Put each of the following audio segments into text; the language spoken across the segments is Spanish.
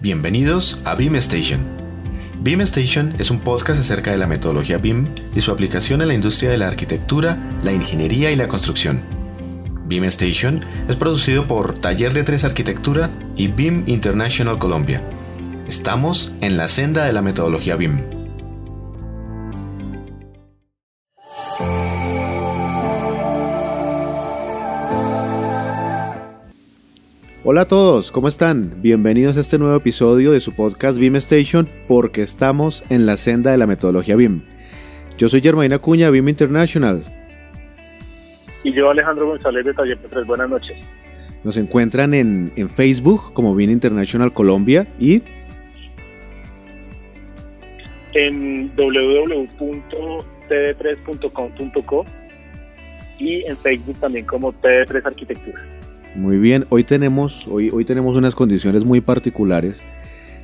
Bienvenidos a Beam Station. Beam Station es un podcast acerca de la metodología BIM y su aplicación en la industria de la arquitectura, la ingeniería y la construcción. Beam Station es producido por Taller de Tres Arquitectura y BIM International Colombia. Estamos en la senda de la metodología BIM. Hola a todos, ¿cómo están? Bienvenidos a este nuevo episodio de su podcast BIM Station porque estamos en la senda de la metodología BIM. Yo soy Germaina Cuña, BIM International. Y yo Alejandro González de Taller 3, buenas noches. Nos encuentran en, en Facebook como BIM International Colombia y en www.td3.com.co y en Facebook también como TD3 Arquitectura. Muy bien, hoy tenemos, hoy, hoy tenemos unas condiciones muy particulares.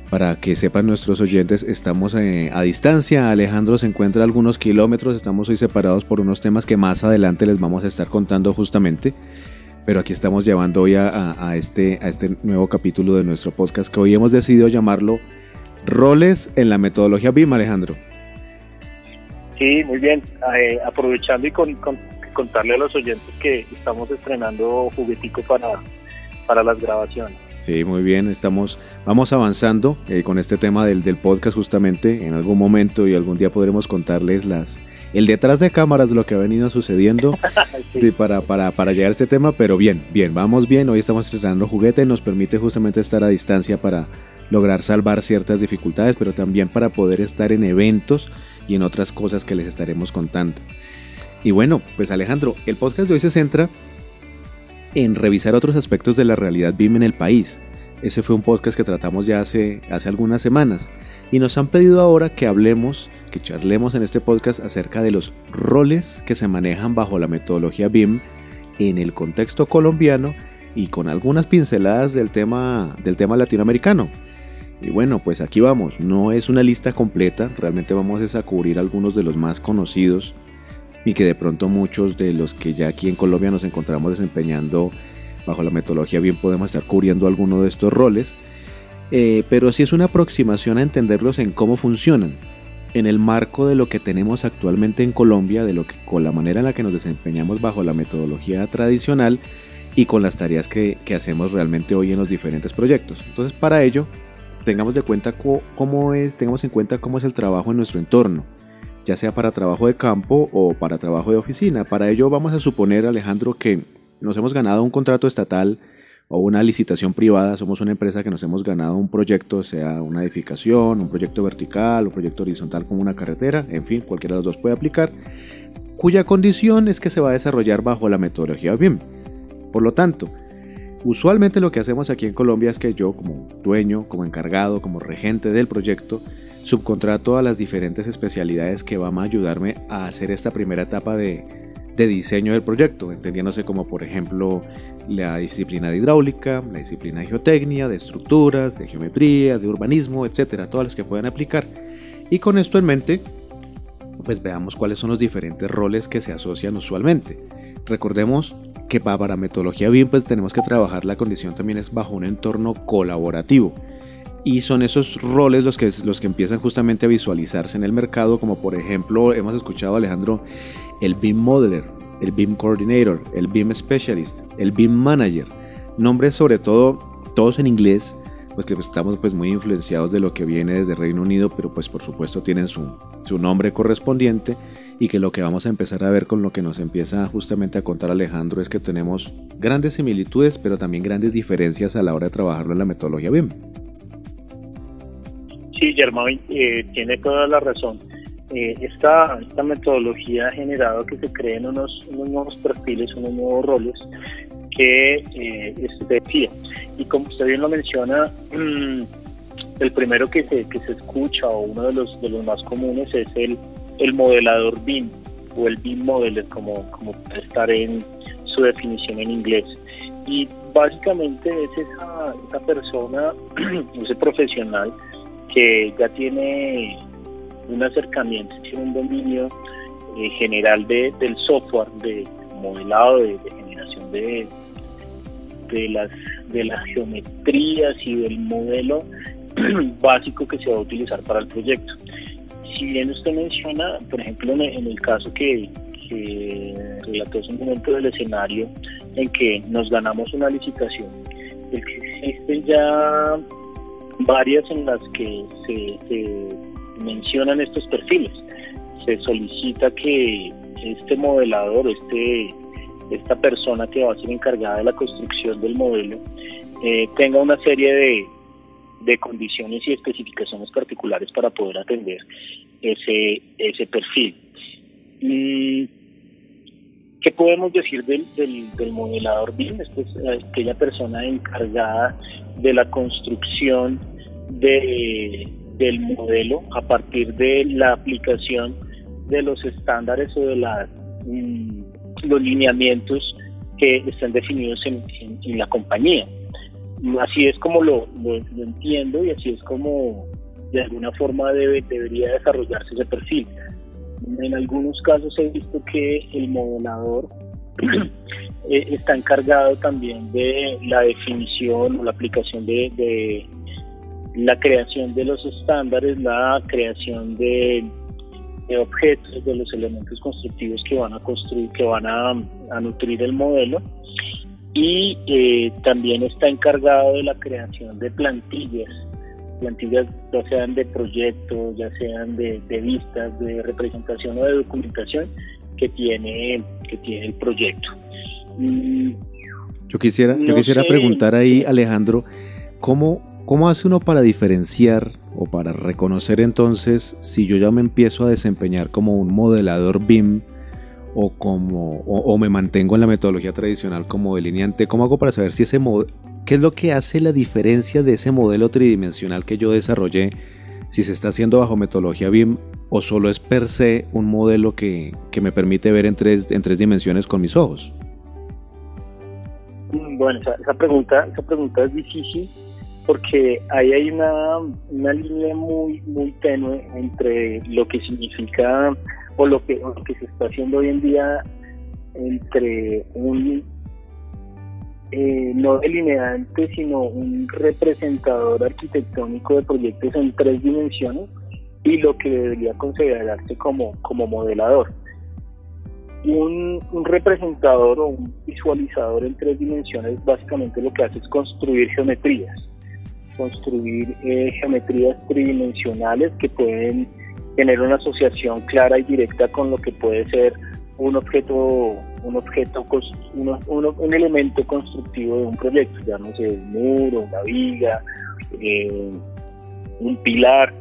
Para que sepan nuestros oyentes, estamos eh, a distancia. Alejandro se encuentra a algunos kilómetros. Estamos hoy separados por unos temas que más adelante les vamos a estar contando justamente. Pero aquí estamos llevando hoy a, este, a este nuevo capítulo de nuestro podcast que hoy hemos decidido llamarlo Roles en la metodología BIM, Alejandro. Sí, muy bien. Eh, aprovechando y con, contarle a los oyentes que estamos estrenando juguetico para, para las grabaciones. Sí, muy bien, estamos, vamos avanzando eh, con este tema del, del, podcast justamente en algún momento y algún día podremos contarles las el detrás de cámaras lo que ha venido sucediendo para, para, para llegar a este tema, pero bien, bien, vamos bien, hoy estamos estrenando juguete, nos permite justamente estar a distancia para lograr salvar ciertas dificultades, pero también para poder estar en eventos y en otras cosas que les estaremos contando. Y bueno, pues Alejandro, el podcast de hoy se centra en revisar otros aspectos de la realidad BIM en el país. Ese fue un podcast que tratamos ya hace, hace algunas semanas y nos han pedido ahora que hablemos, que charlemos en este podcast acerca de los roles que se manejan bajo la metodología BIM en el contexto colombiano y con algunas pinceladas del tema, del tema latinoamericano. Y bueno, pues aquí vamos, no es una lista completa, realmente vamos a cubrir algunos de los más conocidos y que de pronto muchos de los que ya aquí en Colombia nos encontramos desempeñando bajo la metodología bien podemos estar cubriendo alguno de estos roles, eh, pero sí es una aproximación a entenderlos en cómo funcionan, en el marco de lo que tenemos actualmente en Colombia, de lo que con la manera en la que nos desempeñamos bajo la metodología tradicional y con las tareas que, que hacemos realmente hoy en los diferentes proyectos. Entonces, para ello, tengamos de cuenta cómo es, tengamos en cuenta cómo es el trabajo en nuestro entorno ya sea para trabajo de campo o para trabajo de oficina. Para ello vamos a suponer, Alejandro, que nos hemos ganado un contrato estatal o una licitación privada, somos una empresa que nos hemos ganado un proyecto, sea una edificación, un proyecto vertical, un proyecto horizontal como una carretera, en fin, cualquiera de los dos puede aplicar, cuya condición es que se va a desarrollar bajo la metodología BIM. Por lo tanto, usualmente lo que hacemos aquí en Colombia es que yo como dueño, como encargado, como regente del proyecto, subcontrato a las diferentes especialidades que van a ayudarme a hacer esta primera etapa de, diseño del proyecto, entendiéndose como por ejemplo la disciplina de hidráulica, la disciplina de geotecnia, de estructuras, de geometría, de urbanismo, etcétera, todas las que puedan aplicar. Y con esto en mente, pues veamos cuáles son los diferentes roles que se asocian usualmente. Recordemos que para metodología BIM pues tenemos que trabajar la condición también es bajo un entorno colaborativo y son esos roles los que, los que empiezan justamente a visualizarse en el mercado, como por ejemplo hemos escuchado Alejandro, el BIM Modeler, el BIM Coordinator, el BIM Specialist, el BIM Manager, nombres sobre todo todos en inglés, pues que estamos pues muy influenciados de lo que viene desde Reino Unido, pero pues por supuesto tienen su, su nombre correspondiente y que lo que vamos a empezar a ver con lo que nos empieza justamente a contar Alejandro es que tenemos grandes similitudes, pero también grandes diferencias a la hora de trabajarlo en la metodología BIM. Sí, Germán eh, tiene toda la razón. Eh, esta, esta metodología ha generado que se creen unos, nuevos perfiles, unos nuevos roles que eh, decía. Y como usted bien lo menciona, mm, el primero que se, que se escucha o uno de los, de los más comunes es el, el modelador BIM o el BIM Modeler, como, como puede estar en su definición en inglés. Y básicamente es esa, esa persona, ese profesional, que ya tiene un acercamiento, tiene un dominio eh, general de, del software de modelado, de, generación de, de, las, de las geometrías y del modelo básico que se va a utilizar para el proyecto. Si bien usted menciona, por ejemplo, en el caso que, que relató hace un momento del escenario en que nos ganamos una licitación, existen ya varias en las que se, mencionan estos perfiles. Se solicita que este modelador, este, esta persona que va a ser encargada de la construcción del modelo, eh, tenga una serie de, de condiciones y especificaciones particulares para poder atender ese, ese perfil. Mm, ¿Qué podemos decir del, del, modelador BIM? es aquella persona encargada de la construcción de, del modelo a partir de la aplicación de los estándares o de la, mm, los lineamientos que están definidos en, en, la compañía. Así es como lo, lo, entiendo y así es como de alguna forma debe, debería desarrollarse ese perfil. En algunos casos he visto que el modelador eh, está encargado también de la definición o la aplicación de, la creación de los estándares, la creación de, objetos, de los elementos constructivos que van a construir, que van a, nutrir el modelo. Y eh, también está encargado de la creación de plantillas plantillas ya sean de proyectos, ya sean de, vistas, de representación o de documentación que tiene, que tiene el proyecto. Mm, yo quisiera, yo quisiera preguntar ahí, Alejandro, ¿cómo, ¿cómo hace uno para diferenciar o para reconocer entonces si yo ya me empiezo a desempeñar como un modelador BIM o como o, me mantengo en la metodología tradicional como delineante? ¿Cómo hago para saber si ese qué es lo que hace la diferencia de ese modelo tridimensional que yo desarrollé? Si se está haciendo bajo metodología BIM o solo es per se un modelo que, me permite ver en tres, en tres dimensiones con mis ojos. Mm, bueno, esa, pregunta, esa pregunta es difícil porque ahí hay una, una línea muy, muy tenue entre lo que significa o lo que, que se está haciendo hoy en día entre un eh, no delineante, sino un representador arquitectónico de proyectos en tres dimensiones y lo que debería considerarse como, como modelador. Un, un, representador o un visualizador en tres dimensiones básicamente lo que hace es construir geometrías, construir eh, geometrías tridimensionales que pueden tener una asociación clara y directa con lo que puede ser un objeto, un objeto, un elemento constructivo de un proyecto, ya no sé, un muro, una viga, eh, un pilar,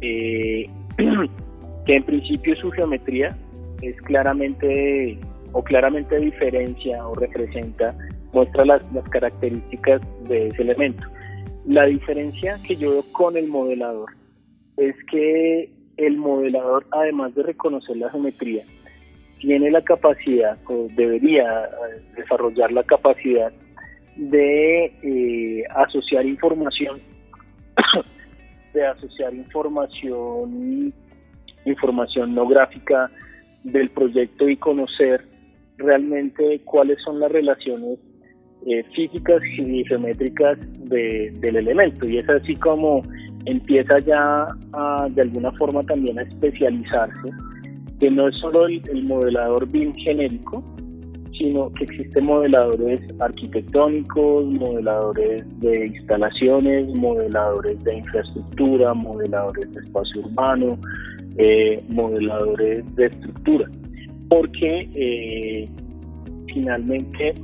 eh, que en principio su geometría es claramente o claramente diferencia o representa, muestra las, las características de ese elemento. La diferencia que yo veo con el modelador es que el modelador, además de reconocer la geometría, tiene la capacidad o debería eh, desarrollar la capacidad de eh, asociar información, de asociar información, información no gráfica del proyecto y conocer realmente cuáles son las relaciones eh, físicas y geométricas del elemento. Y es así como empieza ya de alguna forma también a especializarse, que no es solo el, modelador BIM genérico, sino que existen modeladores arquitectónicos, modeladores de instalaciones, modeladores de infraestructura, modeladores de espacio urbano, eh, modeladores de estructura, porque eh, finalmente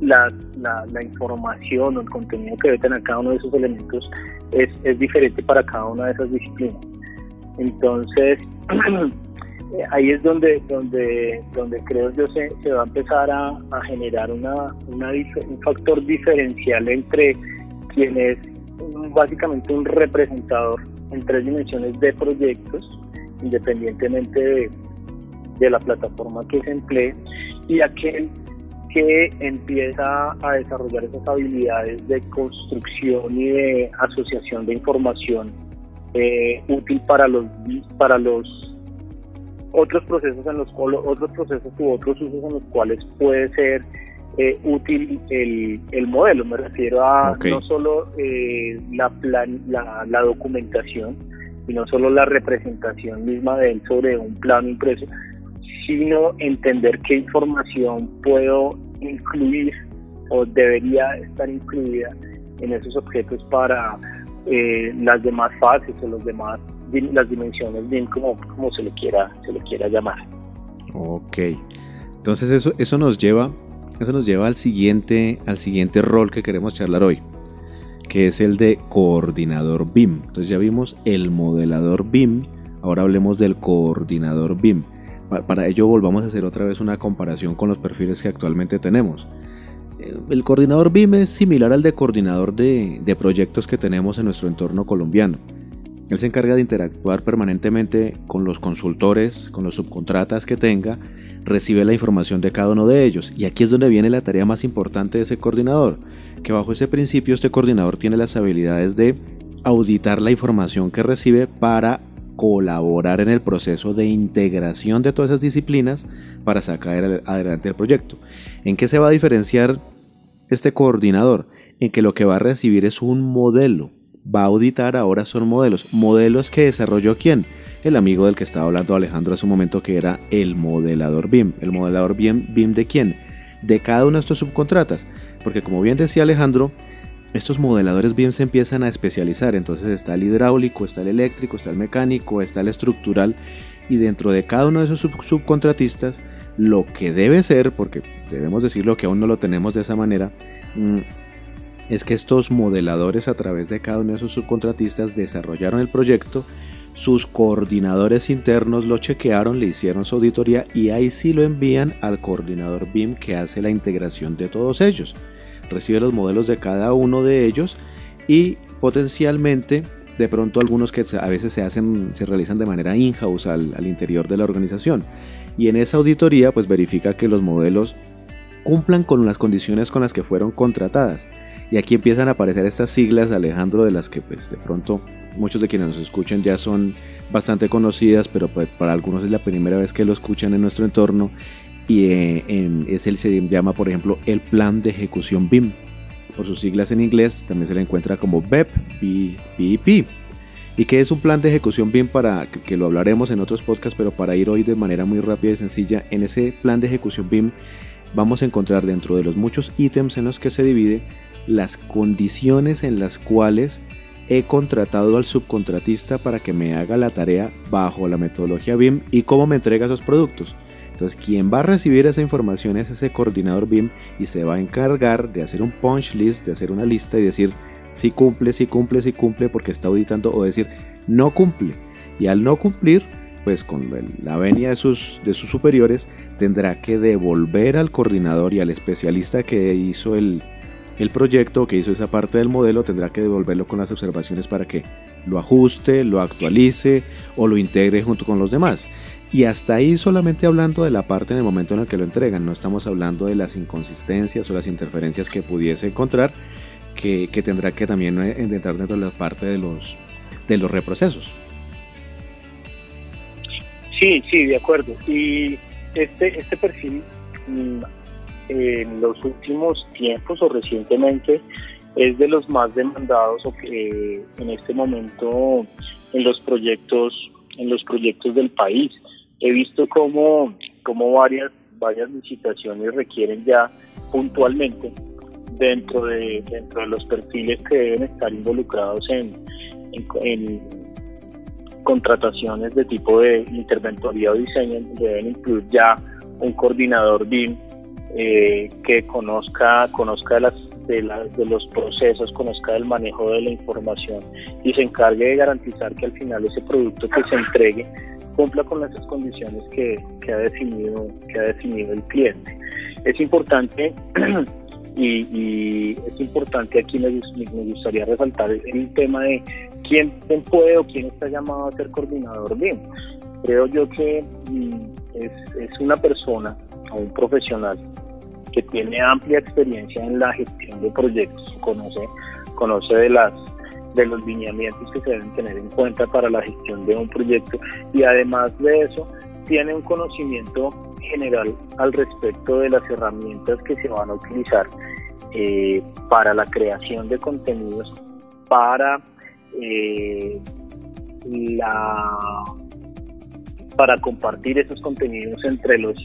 la, la, información o el contenido que debe tener cada uno de esos elementos es, es diferente para cada una de esas disciplinas. Entonces, ahí es donde donde donde creo yo se, se va a empezar a, a generar una, una, un factor diferencial entre quien es básicamente un representador en tres dimensiones de proyectos independientemente de, de la plataforma que se emplee y aquel que empieza a desarrollar esas habilidades de construcción y de asociación de información eh, útil para los para los otros procesos en los otros procesos u otros usos en los cuales puede ser eh, útil el, el, modelo. Me refiero a no solo eh, la, plan, la, la, documentación y no solo la representación misma de él sobre un plano impreso, sino entender qué información puedo incluir o debería estar incluida en esos objetos para eh, las demás fases o los demás las dimensiones bien como, como se le quiera se le quiera llamar. Ok. Entonces eso eso nos lleva eso nos lleva al siguiente al siguiente rol que queremos charlar hoy que es el de coordinador BIM entonces ya vimos el modelador BIM ahora hablemos del coordinador BIM para ello volvamos a hacer otra vez una comparación con los perfiles que actualmente tenemos eh, el coordinador BIM es similar al de coordinador de, proyectos que tenemos en nuestro entorno colombiano. Él se encarga de interactuar permanentemente con los consultores, con los subcontratas que tenga, recibe la información de cada uno de ellos. Y aquí es donde viene la tarea más importante de ese coordinador, que bajo ese principio este coordinador tiene las habilidades de auditar la información que recibe para colaborar en el proceso de integración de todas esas disciplinas para sacar adelante el proyecto. ¿En qué se va a diferenciar este coordinador? En que lo que va a recibir es un modelo. Va a auditar ahora son modelos. Modelos que desarrolló quién? El amigo del que estaba hablando Alejandro hace un momento que era el modelador BIM. ¿El modelador BIM, BIM de quién? De cada uno de estos subcontratas. Porque como bien decía Alejandro, estos modeladores BIM se empiezan a especializar. Entonces está el hidráulico, está el eléctrico, está el mecánico, está el estructural. Y dentro de cada uno de esos subcontratistas lo que debe ser, porque debemos decirlo que aún no lo tenemos de esa manera, mm, es que estos modeladores a través de cada uno de esos subcontratistas desarrollaron el proyecto, sus coordinadores internos lo chequearon, le hicieron su auditoría y ahí sí lo envían al coordinador BIM que hace la integración de todos ellos. Recibe los modelos de cada uno de ellos y potencialmente de pronto algunos que a veces se hacen se realizan de manera in-house al, interior de la organización y en esa auditoría pues verifica que los modelos cumplan con las condiciones con las que fueron contratadas. Y aquí empiezan a aparecer estas siglas, Alejandro, de las que pues de pronto muchos de quienes nos escuchan ya son bastante conocidas, pero pues, para algunos es la primera vez que lo escuchan en nuestro entorno y eh, es el, se llama por ejemplo el plan de ejecución BIM. Por sus siglas en inglés también se le encuentra como BEP, BIP y que es un plan de ejecución BIM para que, lo hablaremos en otros podcasts, pero para ir hoy de manera muy rápida y sencilla, en ese plan de ejecución BIM vamos a encontrar dentro de los muchos ítems en los que se divide las condiciones en las cuales he contratado al subcontratista para que me haga la tarea bajo la metodología BIM y cómo me entrega esos productos. Entonces, quien va a recibir esa información es ese coordinador BIM y se va a encargar de hacer un punch list, de hacer una lista y decir, si cumple, si cumple, si cumple, porque está auditando, o decir, no cumple. Y al no cumplir, pues con la venia de sus, de sus superiores, tendrá que devolver al coordinador y al especialista que hizo el, el proyecto, que hizo esa parte del modelo, tendrá que devolverlo con las observaciones para que lo ajuste, lo actualice o lo integre junto con los demás. Y hasta ahí solamente hablando de la parte en el momento en el que lo entregan, no estamos hablando de las inconsistencias o las interferencias que pudiese encontrar que, tendrá que también eh, entrar dentro de la parte de los, de los reprocesos. Sí, sí, de acuerdo. Y este, este perfil mm, en los últimos tiempos o recientemente es de los más demandados o que en este momento en los proyectos en los proyectos del país he visto como, como varias varias licitaciones requieren ya puntualmente dentro de, dentro de los perfiles que deben estar involucrados en, contrataciones de tipo de interventoría o diseño, deben incluir ya un coordinador BIM eh, que conozca, conozca de, las, de, de los procesos, conozca del manejo de la información y se encargue de garantizar que al final ese producto que se entregue cumpla con esas condiciones que, que, ha definido que ha definido el cliente. Es importante y, es importante aquí me, me, gustaría resaltar el tema de quién, puede o quién está llamado a ser coordinador bien. Creo yo que mm, es, es una persona o un profesional que tiene amplia experiencia en la gestión de proyectos, conoce, conoce de las de los lineamientos que se deben tener en cuenta para la gestión de un proyecto. Y además de eso tiene un conocimiento general al respecto de las herramientas que se van a utilizar eh, para la creación de contenidos, para eh, la para compartir esos contenidos entre los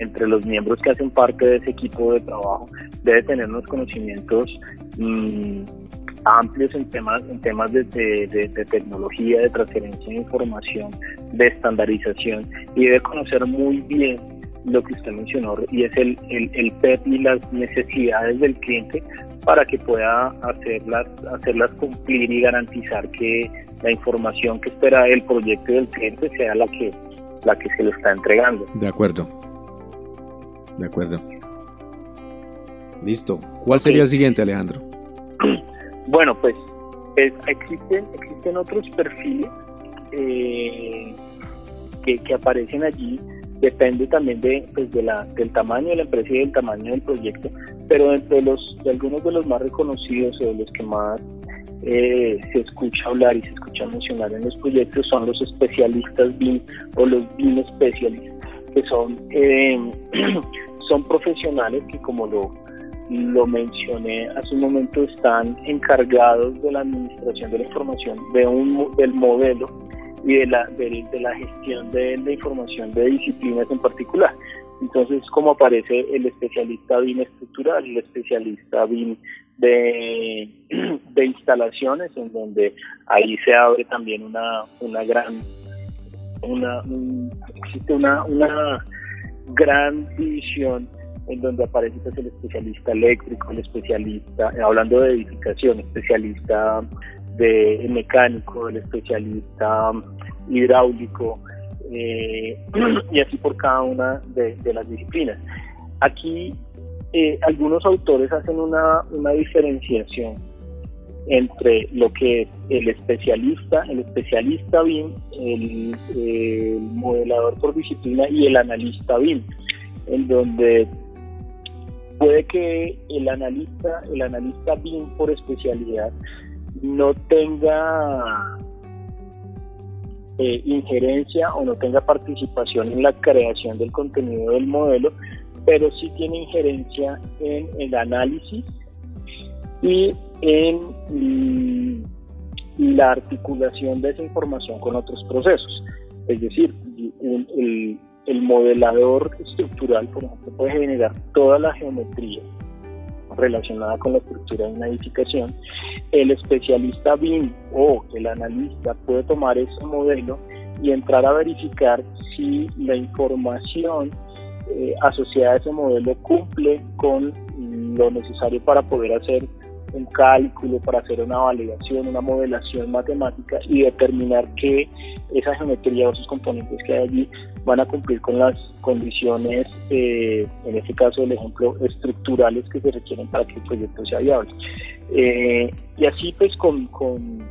entre los miembros que hacen parte de ese equipo de trabajo. Debe tener unos conocimientos mm, amplios en temas en temas de, tecnología de transferencia de información de estandarización y debe conocer muy bien lo que usted mencionó y es el, el, el PEP y las necesidades del cliente para que pueda hacerlas, hacerlas cumplir y garantizar que la información que espera el proyecto del cliente sea la que, la que se le está entregando. De acuerdo. De acuerdo. Listo. ¿Cuál sería el siguiente, Alejandro? Bueno, pues existen, existen otros perfiles eh, que, que aparecen allí. Depende también de, pues de la, del tamaño de la empresa y del tamaño del proyecto, pero entre los, de algunos de los más reconocidos o de los que más eh, se escucha hablar y se escucha mencionar en los proyectos son los especialistas BIM o los BIM Specialists, que son, eh, son profesionales que como lo, lo mencioné hace un momento, están encargados de la administración de la información de un, del modelo y de la, de, la gestión de la información de disciplinas en particular. Entonces, como aparece el especialista BIM estructural, el especialista BIM de, de instalaciones, en donde ahí se abre también una, una gran, una, existe una, una gran división en donde aparece pues, el especialista eléctrico, el especialista, hablando de edificación, especialista de mecánico, el especialista hidráulico, eh, y así por cada una de, las disciplinas. Aquí eh, algunos autores hacen una, una diferenciación entre lo que es el especialista, el especialista BIM, el, el, modelador por disciplina y el analista BIM, en donde puede que el analista, el analista BIM por especialidad no tenga eh, injerencia o no tenga participación en la creación del contenido del modelo, pero sí tiene injerencia en el análisis y en mm, la articulación de esa información con otros procesos. Es decir, el, el modelador estructural, por ejemplo, puede generar toda la geometría relacionada con la estructura de una edificación, el especialista BIM o el analista puede tomar ese modelo y entrar a verificar si la información eh, asociada a ese modelo cumple con lo necesario para poder hacer un cálculo, para hacer una validación, una modelación matemática y determinar que esa geometría o esos componentes que hay allí van a cumplir con las condiciones, eh, en este caso el ejemplo, estructurales que se requieren para que el proyecto sea viable. Eh, y así pues con, con,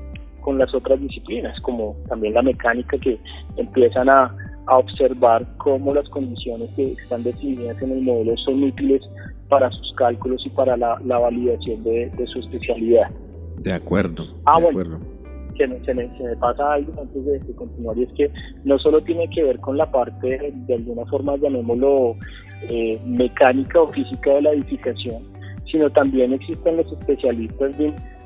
con, las otras disciplinas, como también la mecánica que empiezan a, a observar cómo las condiciones que están definidas en el modelo son útiles para sus cálculos y para la, la validación de, de, su especialidad. De acuerdo. Ah, de bueno. Se me, se, me, pasa algo antes de, continuar y es que no solo tiene que ver con la parte de, alguna forma llamémoslo eh, mecánica o física de la edificación, sino también existen los especialistas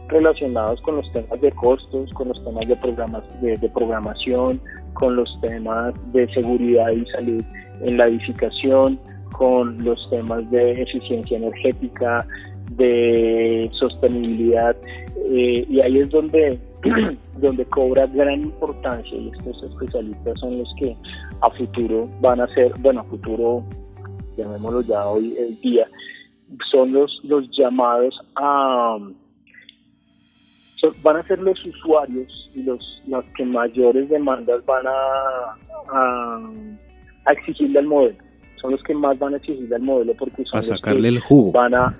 relacionados con los temas de costos, con los temas de, programas, de, de programación, con los temas de seguridad y salud en la edificación, con los temas de eficiencia energética, de sostenibilidad, eh, y ahí es donde, donde cobra gran importancia y estos especialistas son los que a futuro van a ser, bueno, a futuro, llamémoslo ya hoy el día, son los, los llamados a van a ser los usuarios y los, los que mayores demandas van a, a, a exigirle al modelo son los que más van a exigir al modelo porque son a sacarle el jugo. Van a,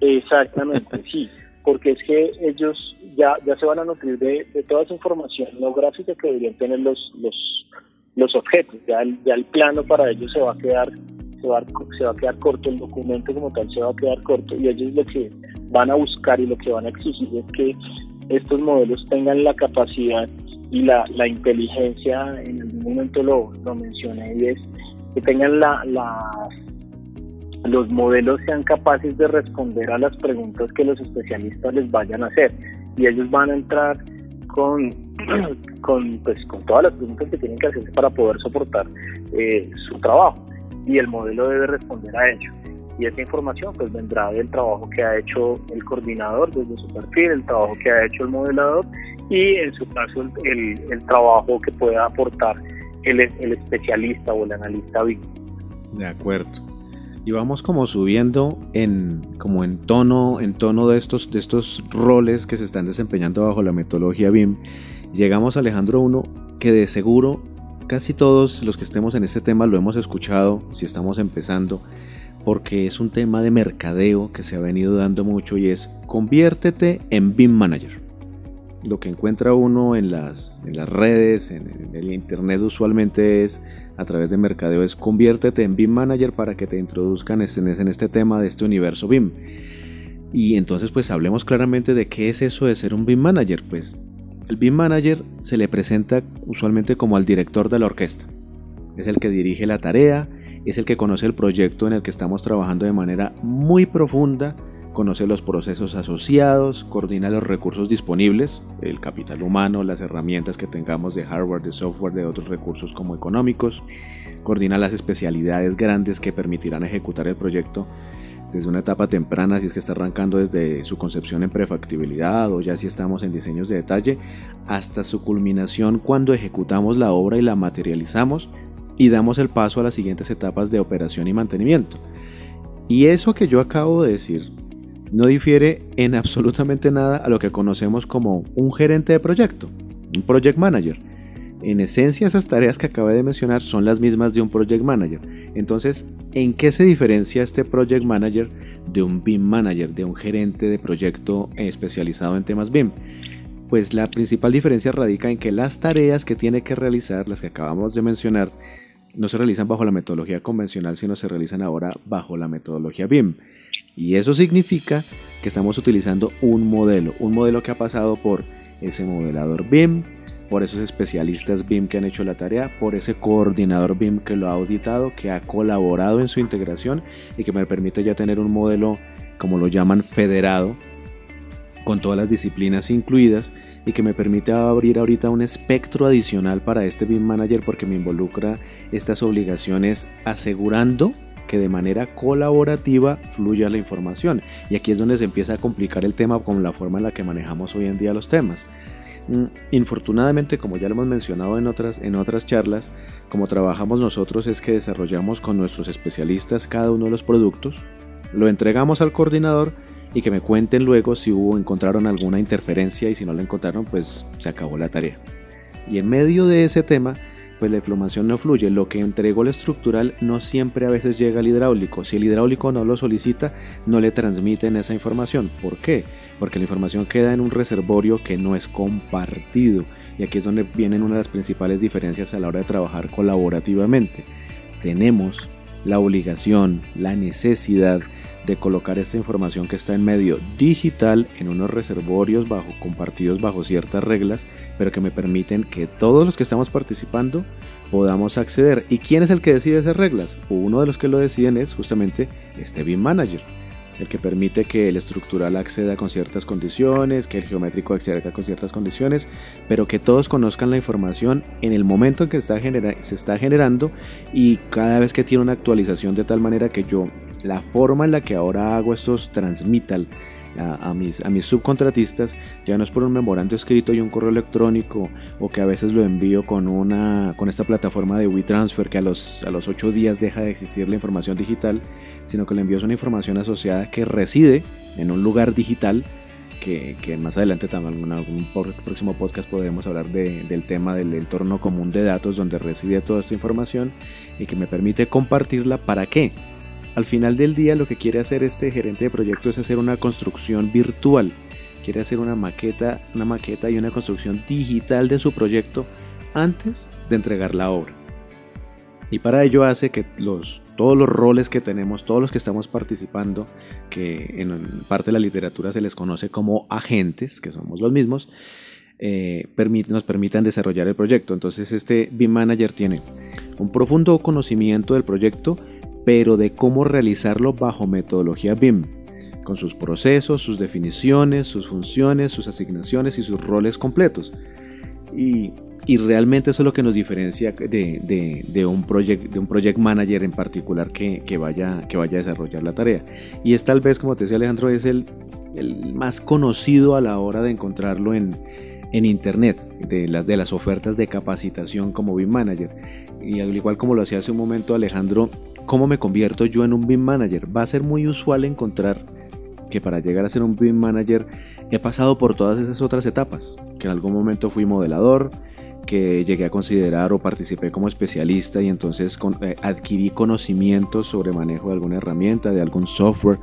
exactamente, sí, porque es que ellos ya, ya se van a nutrir de, toda esa información no gráfica que deberían tener los, los, los objetos, ya el, ya el plano para ellos se va a quedar se va, se va a quedar corto, el documento como tal se va a quedar corto y ellos lo que van a buscar y lo que van a exigir es que estos modelos tengan la capacidad y la, la inteligencia, en algún momento lo, lo mencioné, y es que tengan la, los modelos sean capaces de responder a las preguntas que los especialistas les vayan a hacer y ellos van a entrar con, con, pues, con todas las preguntas que tienen que hacerse para poder soportar eh, su trabajo y el modelo debe responder a ello. Y esa información pues vendrá del trabajo que ha hecho el coordinador desde su perfil, el trabajo que ha hecho el modelador y en su caso el, el trabajo que pueda aportar el, el especialista o el analista BIM. De acuerdo. Y vamos como subiendo en como en tono en tono de estos de estos roles que se están desempeñando bajo la metodología BIM. Llegamos a Alejandro 1 que de seguro casi todos los que estemos en este tema lo hemos escuchado si estamos empezando porque es un tema de mercadeo que se ha venido dando mucho y es conviértete en BIM Manager. Lo que encuentra uno en las, en las redes, en, el internet usualmente es a través de mercadeo es conviértete en BIM Manager para que te introduzcan en este, en este tema de este universo BIM. Y entonces pues hablemos claramente de qué es eso de ser un BIM Manager. Pues el BIM Manager se le presenta usualmente como al director de la orquesta. Es el que dirige la tarea, es el que conoce el proyecto en el que estamos trabajando de manera muy profunda, conoce los procesos asociados, coordina los recursos disponibles, el capital humano, las herramientas que tengamos de hardware, de software, de otros recursos como económicos, coordina las especialidades grandes que permitirán ejecutar el proyecto desde una etapa temprana, si es que está arrancando desde su concepción en prefactibilidad o ya si estamos en diseños de detalle, hasta su culminación cuando ejecutamos la obra y la materializamos y damos el paso a las siguientes etapas de operación y mantenimiento. Y eso que yo acabo de decir no difiere en absolutamente nada a lo que conocemos como un gerente de proyecto, un project manager. En esencia esas tareas que acabé de mencionar son las mismas de un project manager. Entonces, ¿en qué se diferencia este project manager de un BIM manager, de un gerente de proyecto especializado en temas BIM? Pues la principal diferencia radica en que las tareas que tiene que realizar, las que acabamos de mencionar, no se realizan bajo la metodología convencional, sino se realizan ahora bajo la metodología BIM. Y eso significa que estamos utilizando un modelo, un modelo que ha pasado por ese modelador BIM, por esos especialistas BIM que han hecho la tarea, por ese coordinador BIM que lo ha auditado, que ha colaborado en su integración y que me permite ya tener un modelo, como lo llaman, federado, con todas las disciplinas incluidas y que me permite abrir ahorita un espectro adicional para este BIM Manager porque me involucra estas obligaciones asegurando que de manera colaborativa fluya la información. Y aquí es donde se empieza a complicar el tema con la forma en la que manejamos hoy en día los temas. Mm, infortunadamente, como ya lo hemos mencionado en otras, en otras charlas, como trabajamos nosotros es que desarrollamos con nuestros especialistas cada uno de los productos, lo entregamos al coordinador y que me cuenten luego si hubo encontraron alguna interferencia y si no la encontraron pues se acabó la tarea. Y en medio de ese tema pues la inflamación no fluye. Lo que entregó el estructural no siempre a veces llega al hidráulico. Si el hidráulico no lo solicita, no le transmiten esa información. ¿Por qué? Porque la información queda en un reservorio que no es compartido. Y aquí es donde vienen una de las principales diferencias a la hora de trabajar colaborativamente. Tenemos la obligación, la necesidad de colocar esta información que está en medio digital en unos reservorios bajo, compartidos bajo ciertas reglas, pero que me permiten que todos los que estamos participando podamos acceder. ¿Y quién es el que decide esas reglas? Uno de los que lo deciden es justamente este BIM Manager, el que permite que el estructural acceda con ciertas condiciones, que el geométrico acceda con ciertas condiciones, pero que todos conozcan la información en el momento en que está se está generando y cada vez que tiene una actualización de tal manera que yo la forma en la que ahora hago estos transmital a, mis, a mis subcontratistas ya no es por un memorando escrito y un correo electrónico o que a veces lo envío con una con esta plataforma de WeTransfer que a los, a los 8 días deja de existir la información digital sino que le envío una información asociada que reside en un lugar digital que, que, más adelante también en algún próximo podcast podremos hablar de, del tema del entorno común de datos donde reside toda esta información y que me permite compartirla. Para qué al final del día lo que quiere hacer este gerente de proyecto es hacer una construcción virtual. Quiere hacer una maqueta, una maqueta y una construcción digital de su proyecto antes de entregar la obra. Y para ello hace que los, todos los roles que tenemos, todos los que estamos participando, que en parte de la literatura se les conoce como agentes, que somos los mismos, eh, nos permitan desarrollar el proyecto. Entonces este BIM Manager tiene un profundo conocimiento del proyecto, pero de cómo realizarlo bajo metodología BIM, con sus procesos, sus definiciones, sus funciones, sus asignaciones y sus roles completos. Y, realmente eso es lo que nos diferencia de, un, project, de un project manager en particular que, vaya, que vaya a desarrollar la tarea. Y es tal vez, como te decía Alejandro, es el, el más conocido a la hora de encontrarlo en, en Internet de, las de las ofertas de capacitación como BIM Manager. Y al igual como lo hacía hace un momento Alejandro, ¿cómo me convierto yo en un BIM Manager? Va a ser muy usual encontrar que para llegar a ser un BIM Manager he pasado por todas esas otras etapas, que en algún momento fui modelador, que llegué a considerar o participé como especialista y entonces eh, adquirí conocimientos sobre manejo de alguna herramienta, de algún software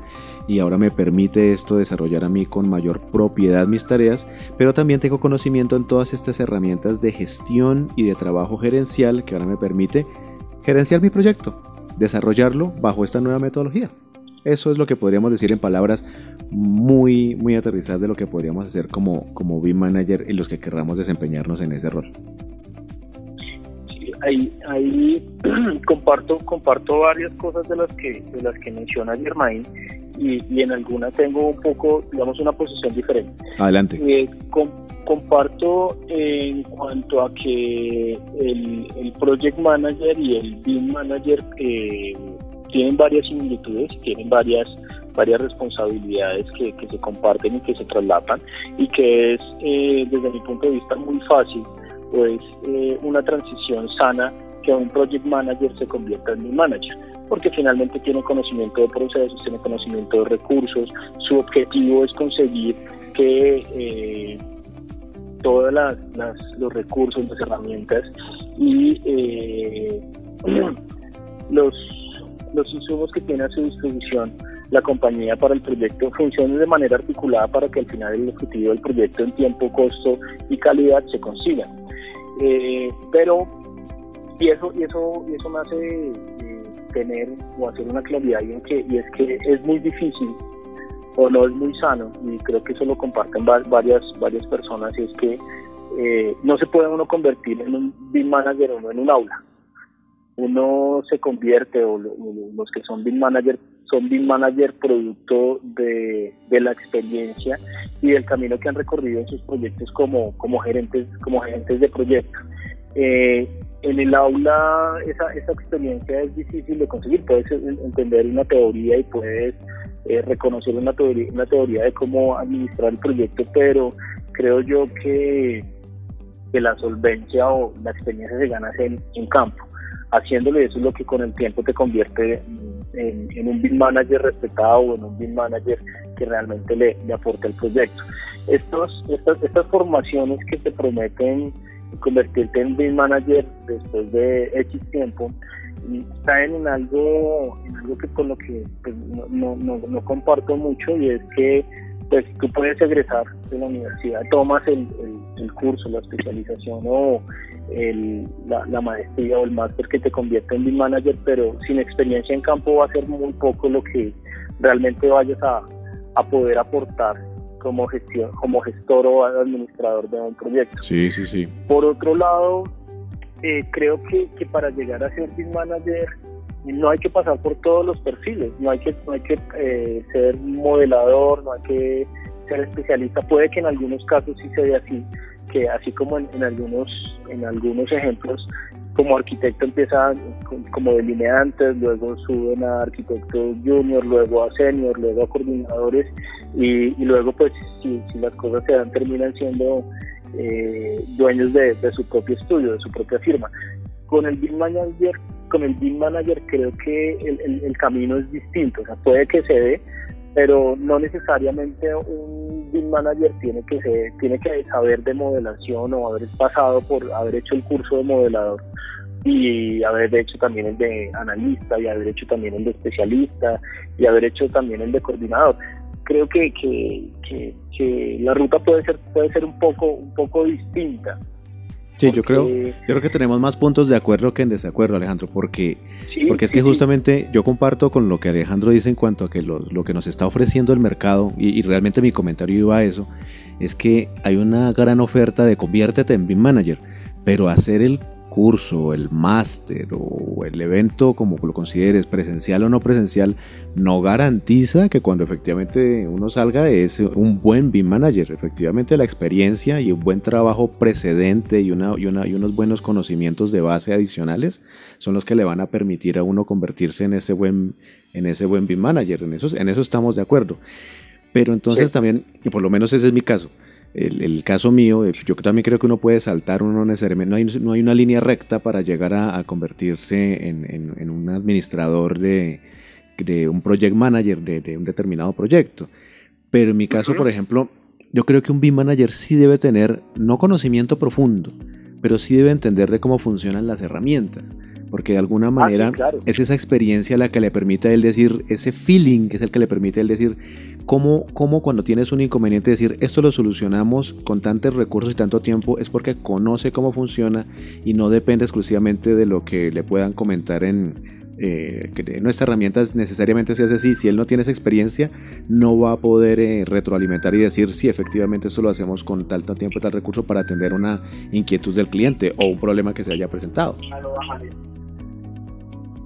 y ahora me permite esto desarrollar a mí con mayor propiedad mis tareas, pero también tengo conocimiento en todas estas herramientas de gestión y de trabajo gerencial que ahora me permite gerenciar mi proyecto, desarrollarlo bajo esta nueva metodología. Eso es lo que podríamos decir en palabras muy, muy aterrizadas de lo que podríamos hacer como, como BIM Manager y los que querramos desempeñarnos en ese rol. ahí, ahí comparto, comparto varias cosas de las que, de las que menciona Germain y, en algunas tengo un poco, digamos, una posición diferente. Adelante. Eh, comparto en cuanto a que el, el Project Manager y el BIM Manager eh, tienen varias similitudes, tienen varias varias responsabilidades que, que, se comparten y que se traslapan y que es eh, desde mi punto de vista muy fácil pues eh, una transición sana que un project manager se convierta en un manager porque finalmente tiene conocimiento de procesos, tiene conocimiento de recursos, su objetivo es conseguir que eh, todos los recursos, las herramientas y los los insumos que tiene a su disposición la compañía para el proyecto funcionen de manera articulada para que al final el objetivo del proyecto en tiempo, costo y calidad se consiga. Eh, pero, y eso, y eso, y eso me hace eh, tener o hacer una claridad y, en que, y es que es muy difícil o no es muy sano, y creo que eso lo comparten varias, varias personas, y es que eh, no se puede uno convertir en un BIM manager o no en un aula uno se convierte, o los que son BIM manager, son BIM manager producto de, la experiencia y del camino que han recorrido en sus proyectos como, como, gerentes, como gerentes de proyecto. Eh, en el aula esa, esa experiencia es difícil de conseguir, puedes entender una teoría y puedes eh, reconocer una teoría, una teoría de cómo administrar el proyecto, pero creo yo que, que la solvencia o la experiencia se gana en, en campo haciéndolo eso es lo que con el tiempo te convierte en, un BIM manager respetado o en un BIM manager que realmente le, le aporta el proyecto. Estos, estas, estas formaciones que te prometen convertirte en BIM manager después de X tiempo caen en algo, en algo que con lo que pues, no, no, no comparto mucho y es que pues tú puedes egresar de la universidad, tomas el, el, curso, la especialización o el, la, maestría o el máster que te convierte en BIM manager, pero sin experiencia en campo va a ser muy poco lo que realmente vayas a, a poder aportar como gestión, como gestor o administrador de un proyecto. Sí, sí, sí. Por otro lado, eh, creo que, que para llegar a ser BIM manager no hay que pasar por todos los perfiles, no hay que, no hay que eh, ser modelador, no hay que ser especialista, puede que en algunos casos sí se vea así, que así como en, algunos, en algunos ejemplos, como arquitecto empieza como delineantes, luego suben a arquitecto junior, luego a senior, luego a coordinadores y, luego pues si, las cosas se dan terminan siendo eh, dueños de, su propio estudio, de su propia firma. Con el BIM Manager con el BIM Manager creo que el, el, camino es distinto, o sea, puede que se dé, pero no necesariamente un BIM Manager tiene que, ser, tiene que saber de modelación o haber pasado por haber hecho el curso de modelador y haber hecho también el de analista y haber hecho también el de especialista y haber hecho también el de coordinador. Creo que, que, que, que la ruta puede ser, puede ser un poco, un poco distinta. Sí, yo creo, yo creo que tenemos más puntos de acuerdo que en desacuerdo, Alejandro, porque, porque es que justamente yo comparto con lo que Alejandro dice en cuanto a que lo, lo que nos está ofreciendo el mercado, y, y, realmente mi comentario iba a eso, es que hay una gran oferta de conviértete en BIM Manager, pero hacer el curso, el máster o el evento, como lo consideres, presencial o no presencial, no garantiza que cuando efectivamente uno salga es un buen BIM manager. Efectivamente la experiencia y un buen trabajo precedente y, una, y, una, y unos buenos conocimientos de base adicionales son los que le van a permitir a uno convertirse en ese buen, en ese buen BIM manager. En eso, en eso estamos de acuerdo. Pero entonces también, y por lo menos ese es mi caso, el, caso mío, eh, yo también creo que uno puede saltar, uno necesariamente, no hay, no hay una línea recta para llegar a, convertirse en, un administrador de, un project manager de, un determinado proyecto. Pero en mi caso, por ejemplo, yo creo que un BIM manager sí debe tener, no conocimiento profundo, pero sí debe entender de cómo funcionan las herramientas porque de alguna ah, manera es esa experiencia la que le permite a él decir, ese feeling que es el que le permite a él decir, cómo, cómo cuando tienes un inconveniente decir, esto lo solucionamos con tantos recursos y tanto tiempo, es porque conoce cómo funciona y no depende exclusivamente de lo que le puedan comentar en... Eh, que nuestra herramienta necesariamente se hace así, si él no tiene esa experiencia, no va a poder eh, retroalimentar y decir si efectivamente eso lo hacemos con tal tiempo y tal recurso para atender una inquietud del cliente o un problema que se haya presentado.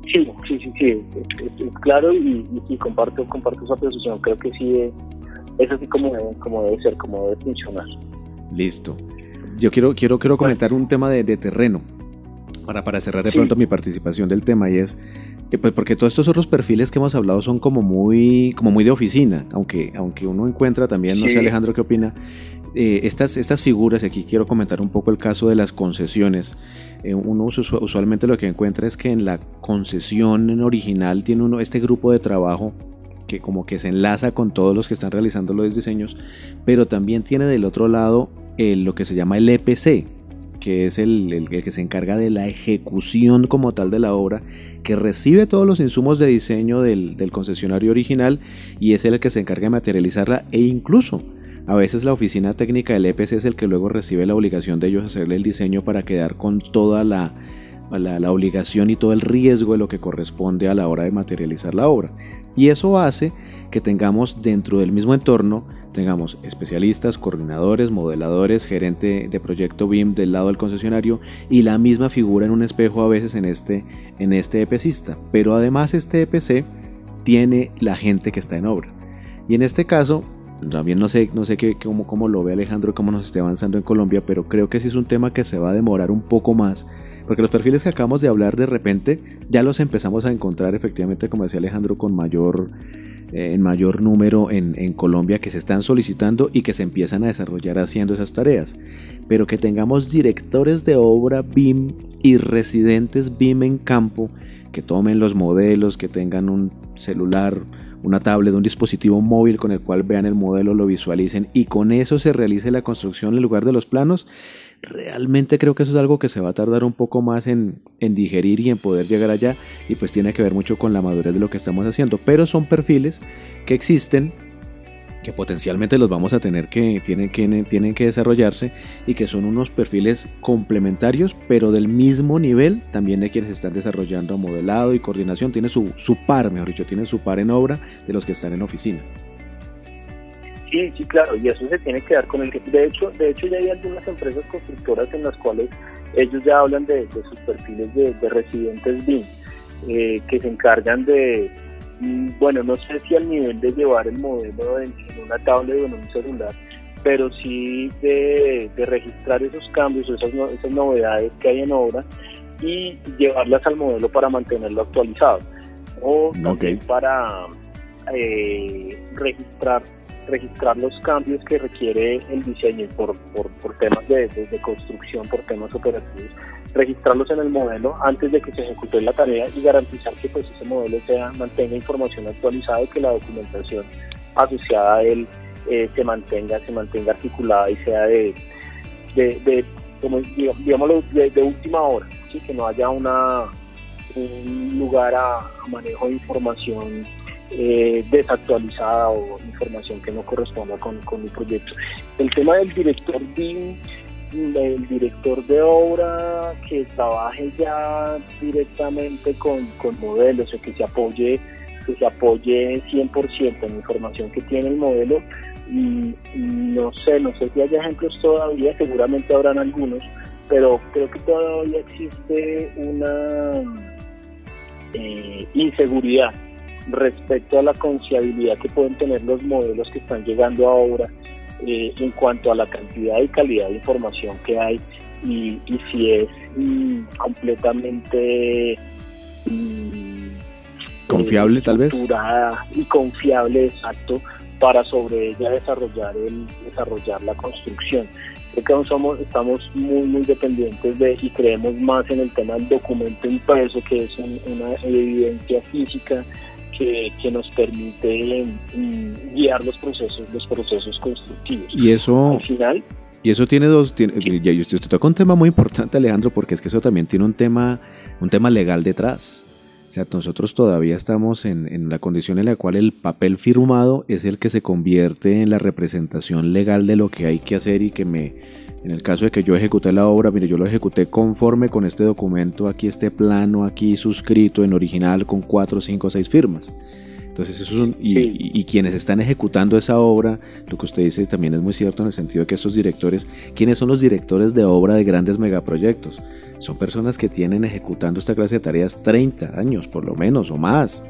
Sí, sí, sí, sí, es, claro y, y, comparto, comparto esa posición. Creo que sí es, así como debe, como debe ser, como debe funcionar. Listo. Yo quiero, quiero, quiero comentar un tema de, terreno para, para cerrar de pronto mi participación del tema y es pues porque todos estos otros perfiles que hemos hablado son como muy como muy de oficina aunque aunque uno encuentra también no sé Alejandro qué opina eh, estas estas figuras aquí quiero comentar un poco el caso de las concesiones eh, uno usualmente lo que encuentra es que en la concesión original tiene uno este grupo de trabajo que como que se enlaza con todos los que están realizando los diseños, pero también tiene del otro lado lo que se llama el EPC, que es el, que se encarga de la ejecución como tal de la obra, que recibe todos los insumos de diseño del, del concesionario original y es el que se encarga de materializarla e incluso a veces la oficina técnica del EPC es el que luego recibe la obligación de ellos hacerle el diseño para quedar con toda la, la, obligación y todo el riesgo de lo que corresponde a la hora de materializar la obra. Y eso hace que tengamos dentro del mismo entorno, tengamos especialistas, coordinadores, modeladores, gerente de proyecto BIM del lado del concesionario y la misma figura en un espejo a veces en este, en este EPCista. Pero además este EPC tiene la gente que está en obra. Y en este caso, también no sé, no sé qué, cómo, cómo lo ve Alejandro, cómo nos esté avanzando en Colombia, pero creo que sí es un tema que se va a demorar un poco más, porque los perfiles que acabamos de hablar de repente ya los empezamos a encontrar efectivamente, como decía Alejandro, con mayor, eh, en mayor número en, en Colombia que se están solicitando y que se empiezan a desarrollar haciendo esas tareas. Pero que tengamos directores de obra BIM y residentes BIM en campo, que tomen los modelos, que tengan un celular, una tablet, un dispositivo móvil con el cual vean el modelo, lo visualicen y con eso se realice la construcción en lugar de los planos, realmente creo que eso es algo que se va a tardar un poco más en, en, digerir y en poder llegar allá y pues tiene que ver mucho con la madurez de lo que estamos haciendo, pero son perfiles que existen que potencialmente los vamos a tener que tienen, que tienen que desarrollarse y que son unos perfiles complementarios pero del mismo nivel también de quienes están desarrollando modelado y coordinación. Tiene su, su par mejor dicho tiene su par en obra de los que están en oficina. Sí sí claro y eso se tiene que dar con el que de hecho de hecho ya hay algunas empresas constructoras en las cuales ellos ya hablan de, sus perfiles de, residentes BIM eh, que se encargan de bueno, no sé si al nivel de llevar el modelo en, una tablet o en un celular, pero sí de, registrar esos cambios o esas, esas novedades que hay en obra y llevarlas al modelo para mantenerlo actualizado. O también para eh, registrar registrar los cambios que requiere el diseño por, por, temas de, construcción, por temas operativos, registrarlos en el modelo antes de que se ejecute la tarea y garantizar que pues ese modelo sea mantenga información actualizada y que la documentación asociada a él eh, se mantenga se mantenga articulada y sea de, de, digámoslo de, última hora ¿sí? que no haya una un lugar a manejo de información eh, desactualizada o información que no corresponda con, con mi proyecto. El tema del director BIM el director de obra que trabaje ya directamente con, modelos o que se apoye que se apoye 100% en la información que tiene el modelo y, no sé, no sé si hay ejemplos todavía, seguramente habrán algunos, pero creo que todavía existe una eh, inseguridad respecto a la confiabilidad que pueden tener los modelos que están llegando ahora eh, en cuanto a la cantidad y calidad de información que hay y, si es mm, completamente mm, confiable tal vez. y confiable exacto para sobre ella desarrollar el desarrollar la construcción. Creo que aún somos estamos muy muy dependientes de y creemos más en el tema del documento impreso que es una evidencia física que, nos permite mm, guiar los procesos, los procesos constructivos. Y eso... Al final... Y eso tiene dos, tiene, ya usted, usted toca un tema muy importante, Alejandro, porque es que eso también tiene un tema, un tema legal detrás. O sea, nosotros todavía estamos en, en, la condición en la cual el papel firmado es el que se convierte en la representación legal de lo que hay que hacer y que me, en el caso de que yo ejecuté la obra, mire, yo lo ejecuté conforme con este documento, aquí este plano, aquí suscrito en original con cuatro, cinco, seis firmas. Entonces, eso es y, y, quienes están ejecutando esa obra, lo que usted dice también es muy cierto en el sentido de que esos directores, ¿quiénes son los directores de obra de grandes megaproyectos? Son personas que tienen ejecutando esta clase de tareas 30 años, por lo menos, o más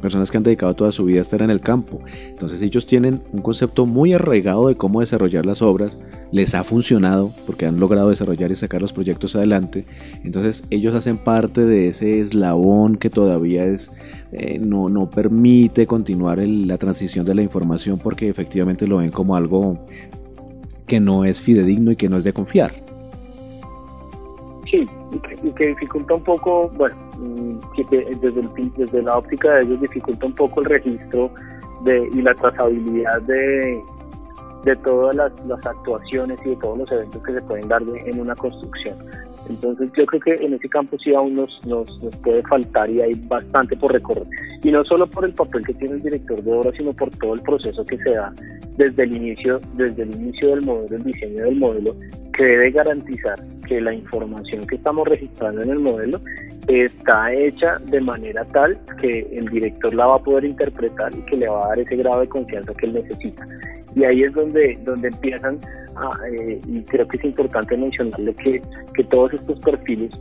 personas que han dedicado toda su vida a estar en el campo. Entonces ellos tienen un concepto muy arraigado de cómo desarrollar las obras, les ha funcionado porque han logrado desarrollar y sacar los proyectos adelante. Entonces ellos hacen parte de ese eslabón que todavía es eh, no, no permite continuar la transición de la información porque efectivamente lo ven como algo que no es fidedigno y que no es de confiar. Sí, y que, dificulta un poco, bueno, mm, que desde, desde la óptica de ellos dificulta un poco el registro de, y la trazabilidad de, de todas las, actuaciones y de todos los eventos que se pueden dar en una construcción. Entonces yo creo que en ese campo sí aún nos, nos, puede faltar y hay bastante por recorrer. Y no solo por el papel que tiene el director de obra, sino por todo el proceso que se da desde el inicio, desde el inicio del modelo, el diseño del modelo, que debe garantizar que la información que estamos registrando en el modelo está hecha de manera tal que el director la va a poder interpretar y que le va a dar ese grado de confianza que él necesita. Y ahí es donde, donde empiezan, eh, y creo que es importante mencionarle que, que todos estos perfiles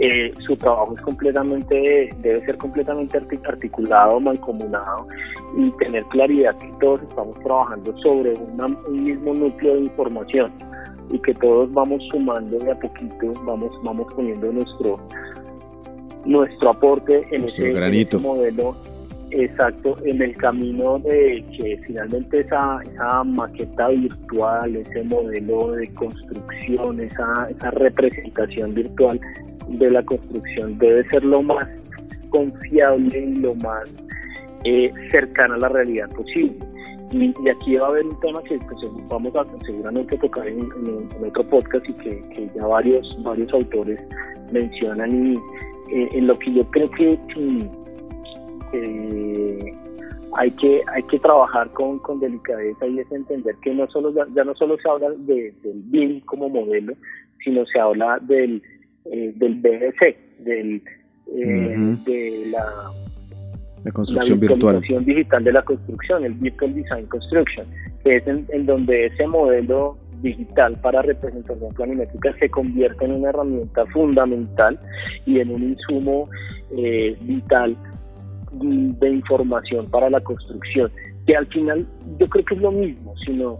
eh, su trabajo es completamente, debe ser completamente articulado, mancomunado y tener claridad que todos estamos trabajando sobre un mismo núcleo de información y que todos vamos sumando de a poquito, vamos, vamos poniendo nuestro nuestro aporte en ese, modelo exacto en el camino de que finalmente esa, esa maqueta virtual, ese modelo de construcción, esa, esa representación virtual de la construcción debe ser lo más confiable y lo más eh, cercana a la realidad posible. Y, aquí va a haber un tema que pues, vamos a seguramente tocar en, otro podcast y que, ya varios, varios autores mencionan y eh, en lo que yo creo que eh, hay que hay que trabajar con, con delicadeza y es entender que no solo ya, no solo se habla de, del BIM como modelo, sino se habla del eh, del BDC, del, eh, de la, la construcción virtual. digital de la construcción, el Virtual Design Construction, que es en, donde ese modelo digital para representación planimétrica se convierte en una herramienta fundamental y en un insumo eh, vital de información para la construcción, que al final yo creo que es lo mismo, sino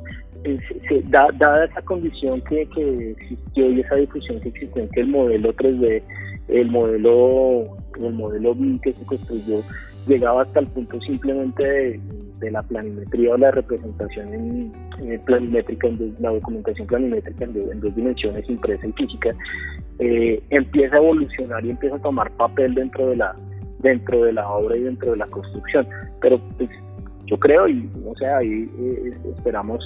dada esa condición que, que existió y esa difusión que existió en que el modelo 3D, el modelo, el modelo que se construyó, llegaba hasta el punto simplemente de, la planimetría o la representación en, planimétrica, en la documentación planimétrica en, dos dimensiones, impresa y física, eh, empieza a evolucionar y empieza a tomar papel dentro de la dentro de la obra y dentro de la construcción. Pero pues, yo creo, y no sé, ahí eh, esperamos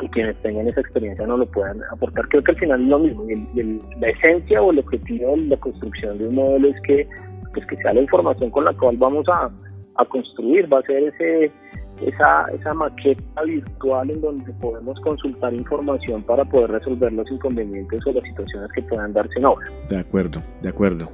y quienes tengan esa experiencia no lo puedan aportar. Creo que al final es lo mismo. la esencia o el objetivo de la construcción de un modelo es que, pues que sea la información con la cual vamos a, construir, va a ser ese, esa, esa maqueta virtual en donde podemos consultar información para poder resolver los inconvenientes o las situaciones que puedan darse en obra. De acuerdo, de acuerdo.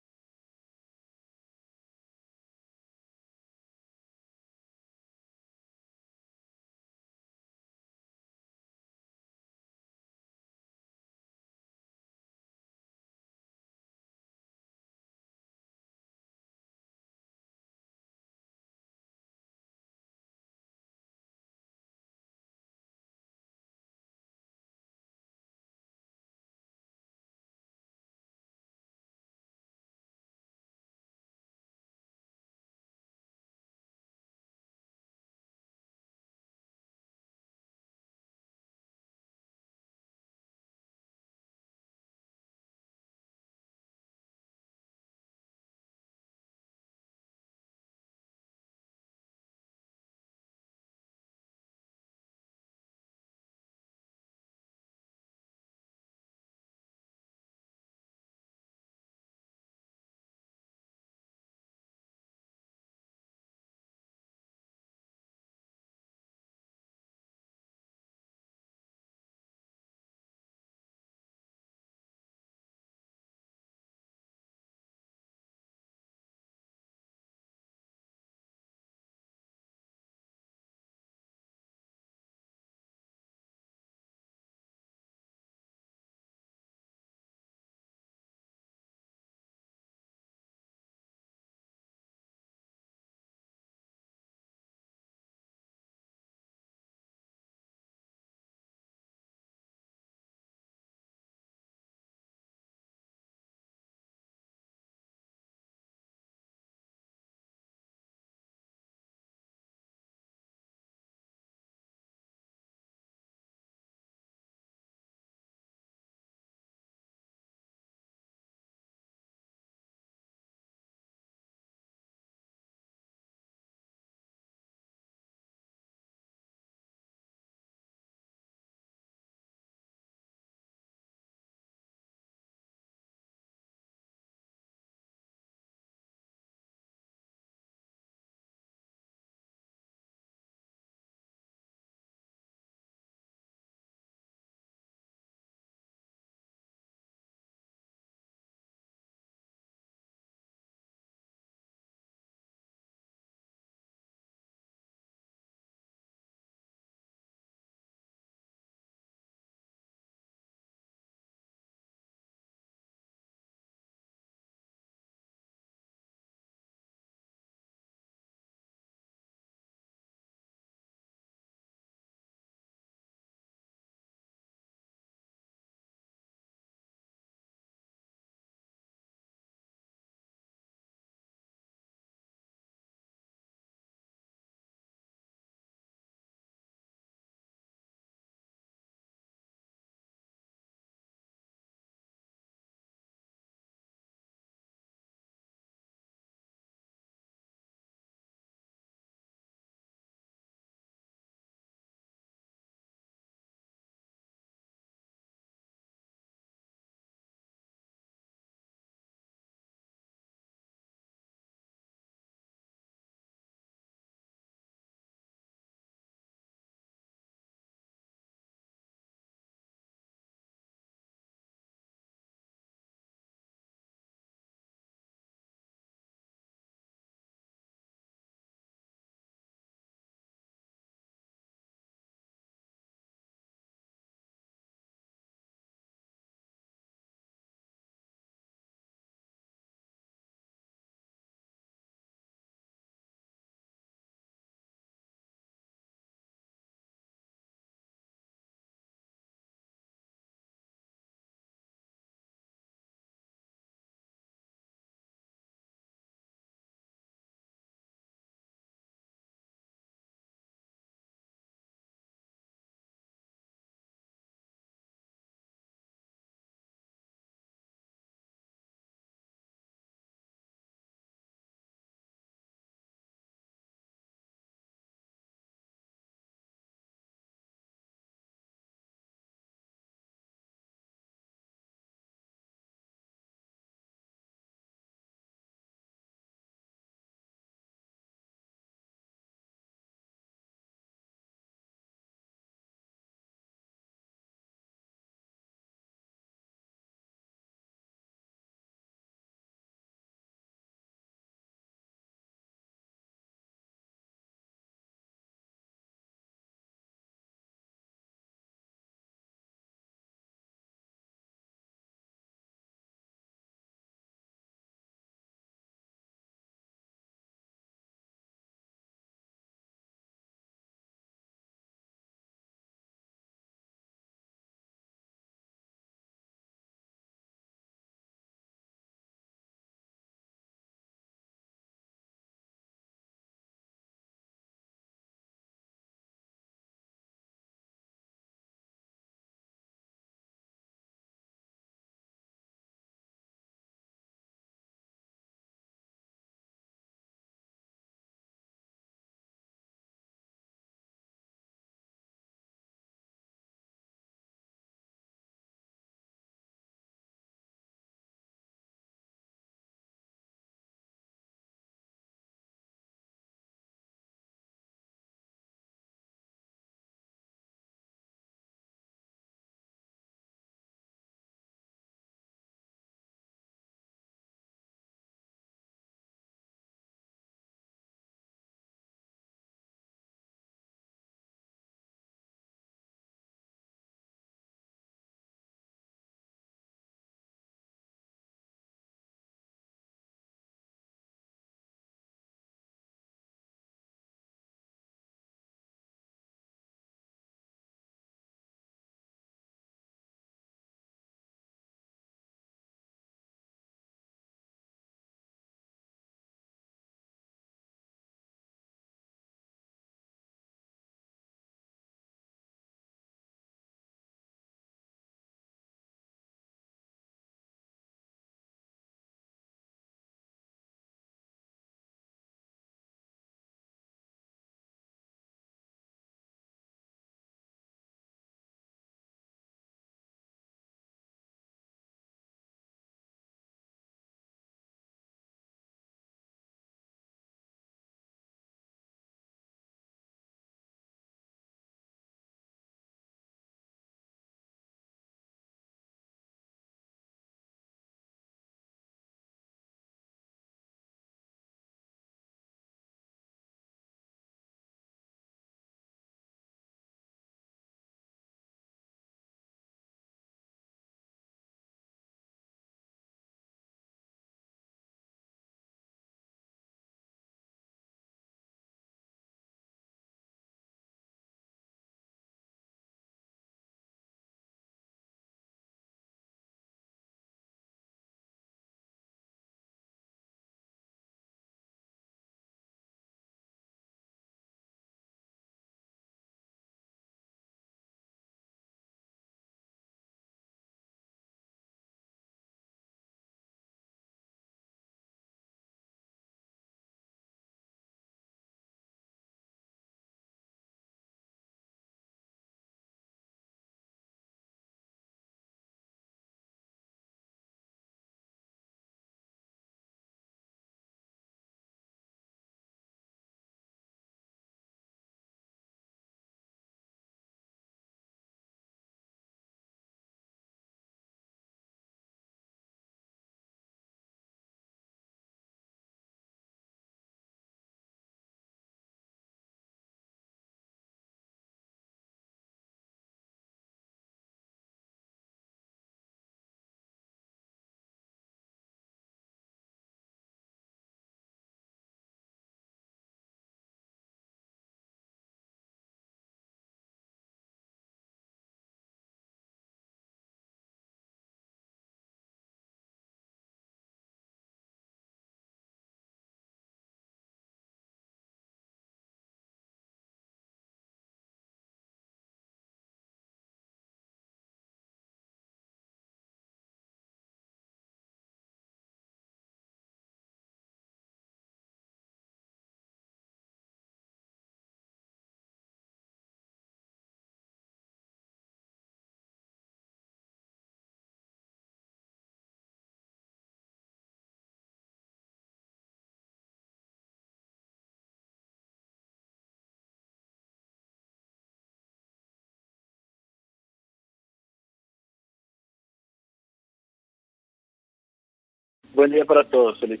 Buen día para todos. Feliz.